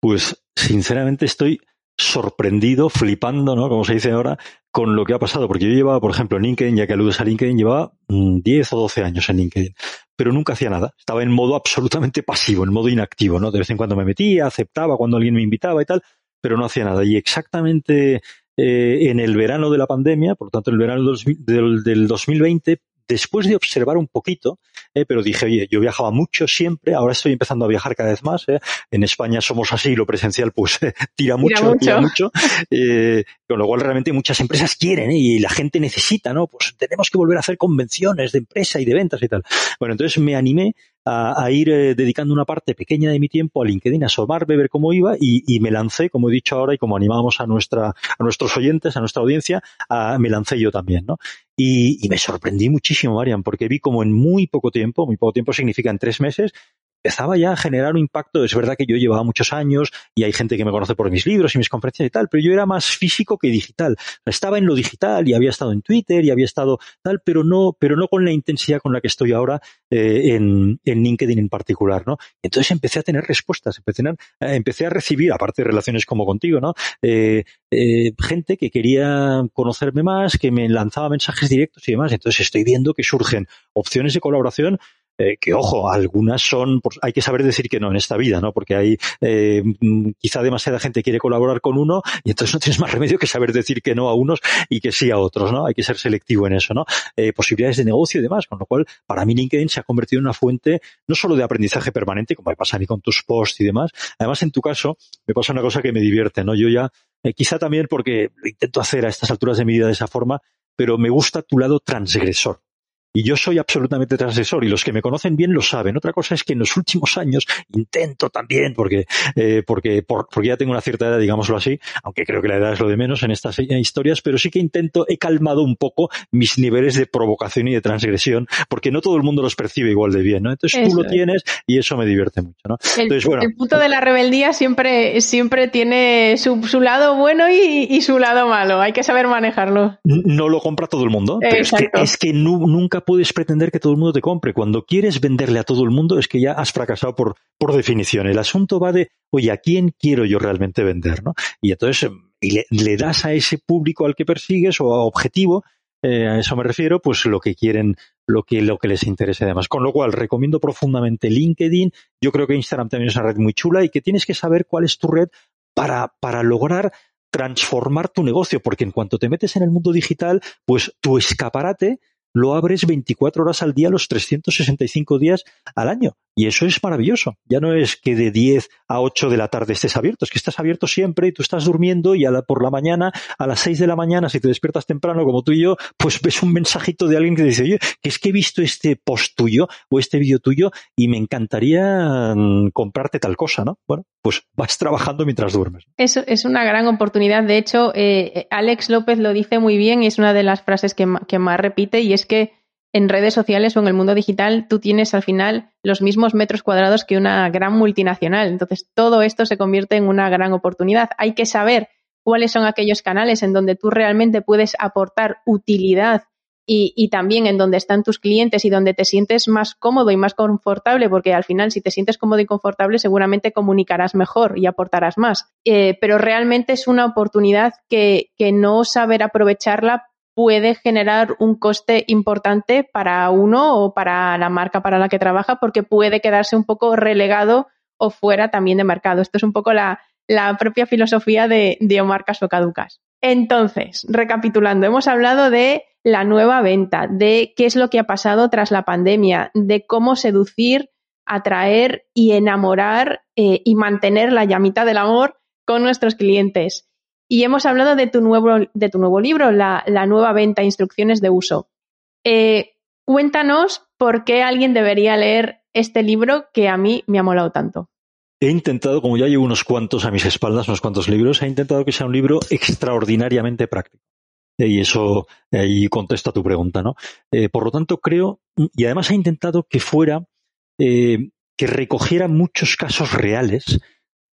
Pues sinceramente estoy sorprendido, flipando, ¿no? Como se dice ahora, con lo que ha pasado. Porque yo llevaba, por ejemplo, en LinkedIn, ya que aludes a LinkedIn, llevaba 10 mm, o 12 años en LinkedIn. Pero nunca hacía nada. Estaba en modo absolutamente pasivo, en modo inactivo, ¿no? De vez en cuando me metía, aceptaba cuando alguien me invitaba y tal, pero no hacía nada. Y exactamente eh, en el verano de la pandemia, por lo tanto, en el verano del 2020, después de observar un poquito, eh, pero dije, oye, yo viajaba mucho siempre, ahora estoy empezando a viajar cada vez más. Eh. En España somos así, lo presencial pues tira mucho, tira mucho. Eh, con lo cual realmente muchas empresas quieren y la gente necesita, ¿no? Pues tenemos que volver a hacer convenciones de empresa y de ventas y tal. Bueno, entonces me animé a, ir eh, dedicando una parte pequeña de mi tiempo a LinkedIn, a asomarme, ver cómo iba y, me lancé, como he dicho ahora y como animamos a nuestra, a nuestros oyentes, a nuestra audiencia, me lancé yo también, ¿no? Y, me sorprendí muchísimo, Marian, porque vi como en muy poco tiempo, muy poco tiempo significa en tres meses, empezaba ya a generar un impacto. Es verdad que yo llevaba muchos años y hay gente que me conoce por mis libros y mis conferencias y tal, pero yo era más físico que digital. Estaba en lo digital y había estado en Twitter y había estado tal, pero no, pero no con la intensidad con la que estoy ahora eh, en, en, LinkedIn en particular, ¿no? Entonces empecé a tener respuestas, empecé a, eh, empecé a recibir, aparte de relaciones como contigo, ¿no? Eh, gente que quería conocerme más, que me lanzaba mensajes directos y demás. Entonces estoy viendo que surgen opciones de colaboración eh, que ojo, algunas son, pues, hay que saber decir que no en esta vida, ¿no? Porque hay, eh, quizá demasiada gente quiere colaborar con uno y entonces no tienes más remedio que saber decir que no a unos y que sí a otros, ¿no? Hay que ser selectivo en eso, ¿no? Eh, posibilidades de negocio y demás, con lo cual, para mí LinkedIn se ha convertido en una fuente no solo de aprendizaje permanente, como me pasa a mí con tus posts y demás, además en tu caso me pasa una cosa que me divierte, ¿no? Yo ya, quizá también porque lo intento hacer a estas alturas de mi vida de esa forma, pero me gusta tu lado transgresor Y yo soy absolutamente transgresor y los que me conocen bien lo saben. Otra cosa es que en los últimos años intento también, porque, eh, porque, porque ya tengo una cierta edad, digámoslo así, aunque creo que la edad es lo de menos en estas historias, pero sí que intento, he calmado un poco mis niveles de provocación y de transgresión, porque no todo el mundo los percibe igual de bien, ¿no? Entonces tú lo tienes y eso me divierte mucho, ¿no? El, Entonces, bueno, el punto de la rebeldía siempre, siempre tiene su, su lado bueno y, y, su lado malo. Hay que saber manejarlo. No lo compra todo el mundo, pero es que, es que nunca puedes pretender que todo el mundo te compre. Cuando quieres venderle a todo el mundo es que ya has fracasado por, por definición. El asunto va de, oye, ¿a quién quiero yo realmente vender? ¿no? Y entonces y le, das a ese público al que persigues o a objetivo, eh, a eso me refiero, pues lo que quieren, lo que, lo que les interese además. Con lo cual, recomiendo profundamente LinkedIn. Yo creo que Instagram también es una red muy chula y que tienes que saber cuál es tu red para, para lograr transformar tu negocio, porque en cuanto te metes en el mundo digital, pues tu escaparate lo abres 24 horas al día, los 365 días al año. Y eso es maravilloso. Ya no es que de 10 a 8 de la tarde estés abierto, es que estás abierto siempre y tú estás durmiendo y a la, por la mañana, a las 6 de la mañana, si te despiertas temprano como tú y yo, pues ves un mensajito de alguien que dice, oye, que es que he visto este post tuyo o este vídeo tuyo y me encantaría mm, comprarte tal cosa, ¿no? Bueno, pues vas trabajando mientras duermes. Eso es una gran oportunidad. De hecho, eh, Alex López lo dice muy bien y es una de las frases que, que más repite y es que en redes sociales o en el mundo digital tú tienes al final los mismos metros cuadrados que una gran multinacional. Entonces, todo esto se convierte en una gran oportunidad. Hay que saber cuáles son aquellos canales en donde tú realmente puedes aportar utilidad y, también en donde están tus clientes y donde te sientes más cómodo y más confortable, porque al final si te sientes cómodo y confortable seguramente comunicarás mejor y aportarás más. Eh, pero realmente es una oportunidad que, que no saber aprovecharla puede generar un coste importante para uno o para la marca para la que trabaja porque puede quedarse un poco relegado o fuera también de mercado. Esto es un poco la, propia filosofía de, de Omar Caducas. Entonces, recapitulando, hemos hablado de la nueva venta, de qué es lo que ha pasado tras la pandemia, de cómo seducir, atraer y enamorar eh, y mantener la llamita del amor con nuestros clientes. Y hemos hablado de tu nuevo, de tu nuevo libro, la, nueva venta, instrucciones de uso. Eh, cuéntanos por qué alguien debería leer este libro que a mí me ha molado tanto. He intentado, como ya llevo unos cuantos a mis espaldas, unos cuantos libros, he intentado que sea un libro extraordinariamente práctico. Y eso ahí contesto a tu pregunta, ¿no? Eh, por lo tanto, creo, y además he intentado que fuera, eh, que recogiera muchos casos reales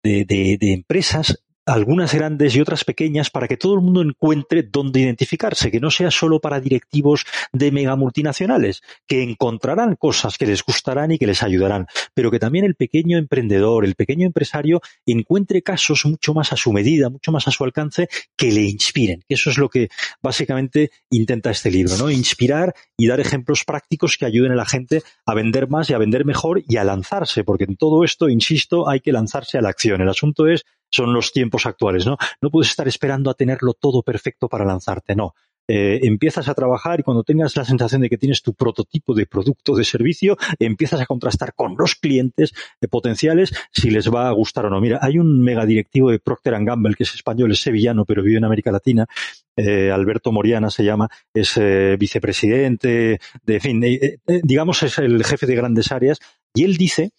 de, de empresas algunas grandes y otras pequeñas, para que todo el mundo encuentre dónde identificarse, que no sea solo para directivos de mega multinacionales, que encontrarán cosas que les gustarán y que les ayudarán, pero que también el pequeño emprendedor, el pequeño empresario encuentre casos mucho más a su medida, mucho más a su alcance, que le inspiren. Eso es lo que básicamente intenta este libro, ¿no? Inspirar y dar ejemplos prácticos que ayuden a la gente a vender más y a vender mejor y a lanzarse, porque en todo esto, insisto, hay que lanzarse a la acción. El asunto es son los tiempos actuales, ¿no? No puedes estar esperando a tenerlo todo perfecto para lanzarte, no. Eh, empiezas a trabajar y cuando tengas la sensación de que tienes tu prototipo de producto de servicio, empiezas a contrastar con los clientes eh, potenciales si les va a gustar o no. Mira, hay un mega directivo de Procter Gamble que es español, es sevillano, pero vive en América Latina, eh, Alberto Moriana se llama, es vicepresidente, de, en fin, digamos es el jefe de grandes áreas, y él dice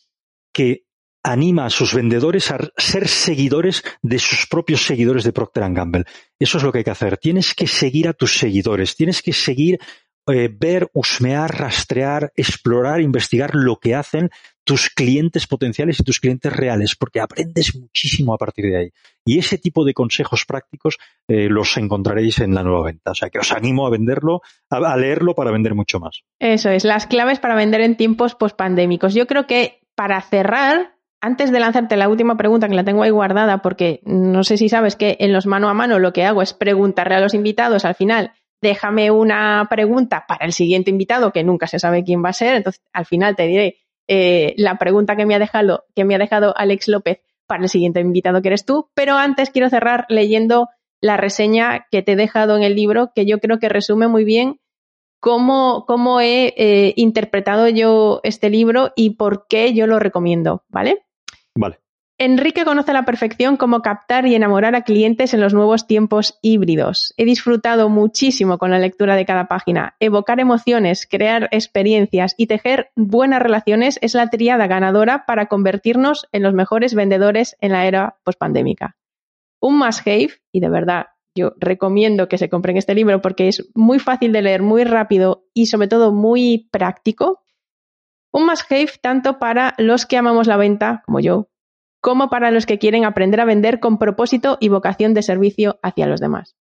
que anima a sus vendedores a ser seguidores de sus propios seguidores de Procter Gamble. Eso es lo que hay que hacer. Tienes que seguir a tus seguidores, tienes que seguir, eh, ver, husmear, rastrear, explorar, investigar lo que hacen tus clientes potenciales y tus clientes reales, porque aprendes muchísimo a partir de ahí. Y ese tipo de consejos prácticos eh, los encontraréis en la nueva venta. O sea que os animo a venderlo, a, leerlo para vender mucho más. Eso es, las claves para vender en tiempos pospandémicos. Yo creo que para cerrar, antes de lanzarte la última pregunta, que la tengo ahí guardada, porque no sé si sabes que en los mano a mano lo que hago es preguntarle a los invitados al final, déjame una pregunta para el siguiente invitado, que nunca se sabe quién va a ser, entonces al final te diré eh, la pregunta que me, ha dejado, que me ha dejado Alex López para el siguiente invitado que eres tú, pero antes quiero cerrar leyendo la reseña que te he dejado en el libro, que yo creo que resume muy bien cómo, cómo he eh, interpretado yo este libro y por qué yo lo recomiendo, ¿vale? Enrique conoce a la perfección cómo captar y enamorar a clientes en los nuevos tiempos híbridos. He disfrutado muchísimo con la lectura de cada página. Evocar emociones, crear experiencias y tejer buenas relaciones es la triada ganadora para convertirnos en los mejores vendedores en la era pospandémica. Un must have, y de verdad yo recomiendo que se compren este libro porque es muy fácil de leer, muy rápido y sobre todo muy práctico. Un must have tanto para los que amamos la venta, como yo, como para los que quieren aprender a vender con propósito y vocación de servicio hacia los demás.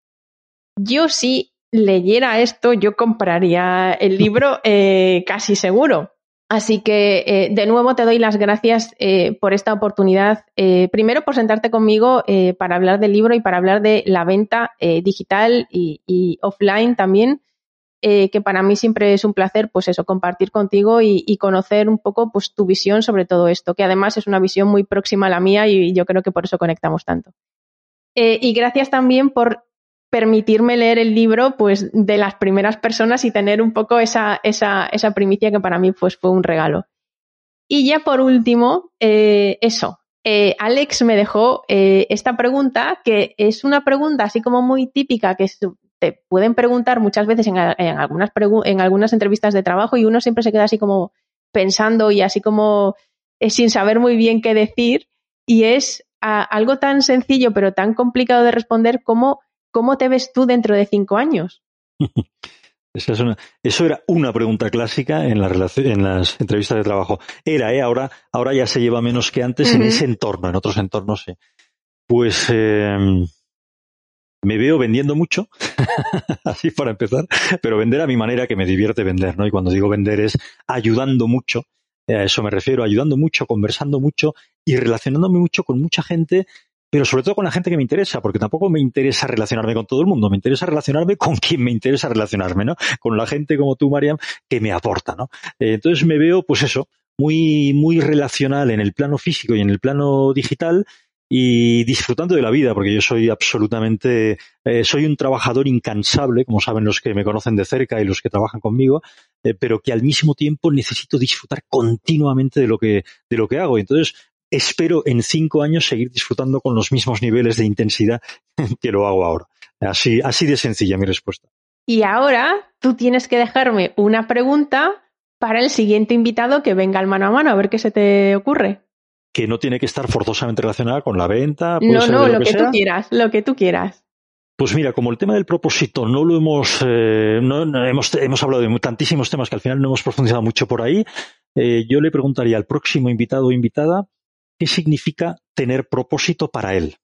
Yo si leyera esto, yo compraría el libro eh, casi seguro. Así que eh, de nuevo te doy las gracias eh, por esta oportunidad. primero por sentarte conmigo para hablar del libro y para hablar de la venta digital y, offline también. Eh, que para mí siempre es un placer, pues eso, compartir contigo y, conocer un poco pues tu visión sobre todo esto, que además es una visión muy próxima a la mía y, yo creo que por eso conectamos tanto. Eh, y gracias también por permitirme leer el libro pues de las primeras personas y tener un poco esa, esa, esa primicia que para mí pues, fue un regalo. Y ya por último, eh, eso. Alex me dejó esta pregunta, que es una pregunta así como muy típica, que te pueden preguntar muchas veces en, algunas, en algunas entrevistas de trabajo y uno siempre se queda así como pensando y así como eh, sin saber muy bien qué decir y es algo tan sencillo pero tan complicado de responder como ¿cómo te ves tú dentro de cinco años? eso era una pregunta clásica en, la en las entrevistas de trabajo. Era, ¿eh? ahora, ahora ya se lleva menos que antes en ese entorno, en otros entornos sí. Pues em, me veo vendiendo mucho, así para empezar, pero vender a mi manera que me divierte vender, ¿no? Y cuando digo vender es ayudando mucho, eh, a eso me refiero, ayudando mucho, conversando mucho y relacionándome mucho con mucha gente, pero sobre todo con la gente que me interesa, porque tampoco me interesa relacionarme con todo el mundo, me interesa relacionarme con quien me interesa relacionarme, ¿no? Con la gente como tú, Mariam, que me aporta, ¿no? Eh, entonces me veo, pues eso, muy, muy relacional en el plano físico y en el plano digital, y disfrutando de la vida, porque yo soy absolutamente, eh, soy un trabajador incansable, como saben los que me conocen de cerca y los que trabajan conmigo, eh, pero que al mismo tiempo necesito disfrutar continuamente de lo que, de lo que hago. Entonces, espero en cinco años seguir disfrutando con los mismos niveles de intensidad que lo hago ahora. Así, así de sencilla mi respuesta. Y ahora tú tienes que dejarme una pregunta para el siguiente invitado que venga al mano a mano, a ver qué se te ocurre que no tiene que estar forzosamente relacionada con la venta. No, no, lo, que, tú quieras, lo que tú quieras. Pues mira, como el tema del propósito no lo hemos, eh, no, hemos, hemos hablado de tantísimos temas que al final no hemos profundizado mucho por ahí, eh, yo le preguntaría al próximo invitado o invitada qué significa tener propósito para él,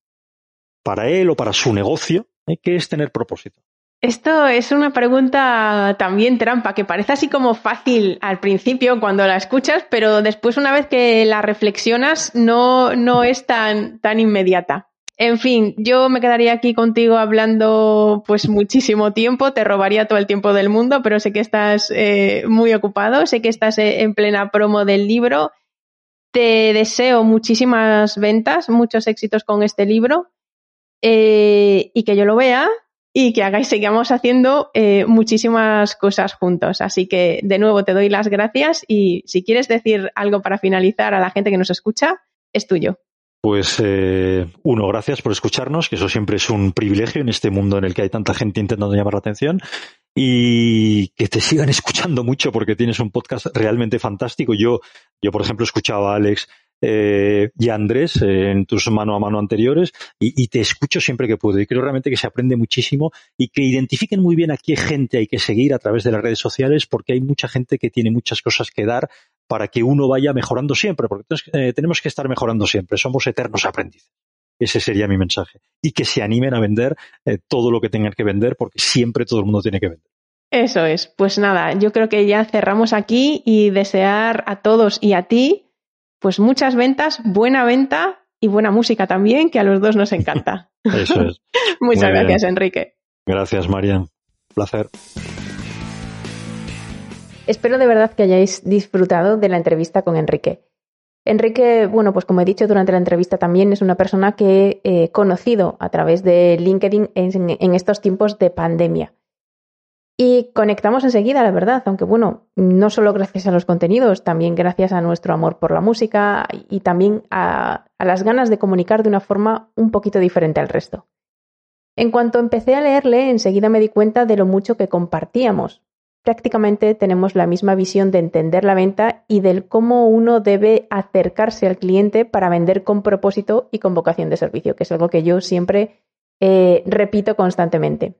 para él o para su negocio, ¿eh? ¿qué es tener propósito? Esto es una pregunta también trampa, que parece así como fácil al principio cuando la escuchas, pero después una vez que la reflexionas no, no es tan, tan inmediata. En fin, yo me quedaría aquí contigo hablando pues muchísimo tiempo, te robaría todo el tiempo del mundo, pero sé que estás eh, muy ocupado, sé que estás eh, en plena promo del libro. Te deseo muchísimas ventas, muchos éxitos con este libro eh, y que yo lo vea y que hagáis, sigamos haciendo eh, muchísimas cosas juntos. Así que de nuevo te doy las gracias y si quieres decir algo para finalizar a la gente que nos escucha, es tuyo. Pues eh, uno, gracias por escucharnos, que eso siempre es un privilegio en este mundo en el que hay tanta gente intentando llamar la atención y que te sigan escuchando mucho porque tienes un podcast realmente fantástico. Yo, yo por ejemplo, escuchaba a Alex eh, y Andrés eh, en tus mano a mano anteriores y, te escucho siempre que puedo y creo realmente que se aprende muchísimo y que identifiquen muy bien a qué gente hay que seguir a través de las redes sociales porque hay mucha gente que tiene muchas cosas que dar para que uno vaya mejorando siempre, porque eh, tenemos que estar mejorando siempre, somos eternos aprendices. Ese sería mi mensaje. Y que se animen a vender todo lo que tengan que vender, porque siempre todo el mundo tiene que vender. Eso es. Pues nada, yo creo que ya cerramos aquí y desear a todos y a ti pues muchas ventas, buena venta y buena música también, que a los dos nos encanta. Eso es. Muchas gracias, Enrique. Gracias, María. Placer. Espero de verdad que hayáis disfrutado de la entrevista con Enrique. Enrique, bueno, pues como he dicho durante la entrevista también es una persona que he conocido a través de LinkedIn en, estos tiempos de pandemia. Y conectamos enseguida, la verdad, aunque bueno, no solo gracias a los contenidos, también gracias a nuestro amor por la música y también a, las ganas de comunicar de una forma un poquito diferente al resto. En cuanto empecé a leerle, enseguida me di cuenta de lo mucho que compartíamos. Prácticamente tenemos la misma visión de entender la venta y del cómo uno debe acercarse al cliente para vender con propósito y con vocación de servicio, que es algo que yo siempre eh, repito constantemente.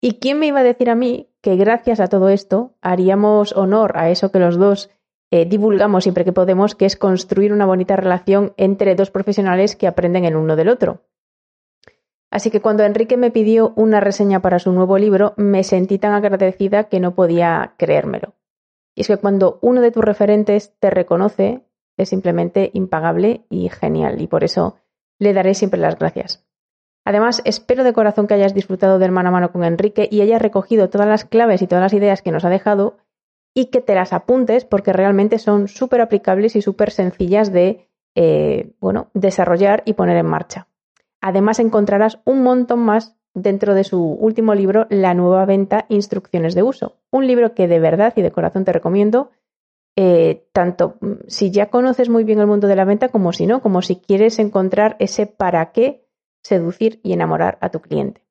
¿Y quién me iba a decir a mí que gracias a todo esto haríamos honor a eso que los dos eh, divulgamos siempre que podemos, que es construir una bonita relación entre dos profesionales que aprenden el uno del otro? Así que cuando Enrique me pidió una reseña para su nuevo libro, me sentí tan agradecida que no podía creérmelo. Y es que cuando uno de tus referentes te reconoce, es simplemente impagable y genial, y por eso le daré siempre las gracias. Además, espero de corazón que hayas disfrutado del mano a mano con Enrique y hayas recogido todas las claves y todas las ideas que nos ha dejado y que te las apuntes porque realmente son súper aplicables y súper sencillas de eh, bueno, desarrollar y poner en marcha. Además, encontrarás un montón más dentro de su último libro, La nueva venta, Instrucciones de uso. Un libro que de verdad y de corazón te recomiendo, eh, tanto mm, si ya conoces muy bien el mundo de la venta como si no, como si quieres encontrar ese para qué seducir y enamorar a tu cliente.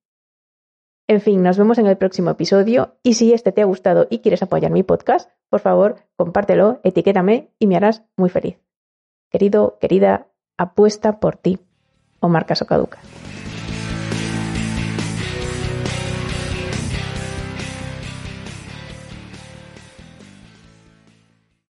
En fin, nos vemos en el próximo episodio y si este te ha gustado y quieres apoyar mi podcast, por favor, compártelo, etiquétame y me harás muy feliz. Querido, querida, apuesta por ti o marcas o caducas.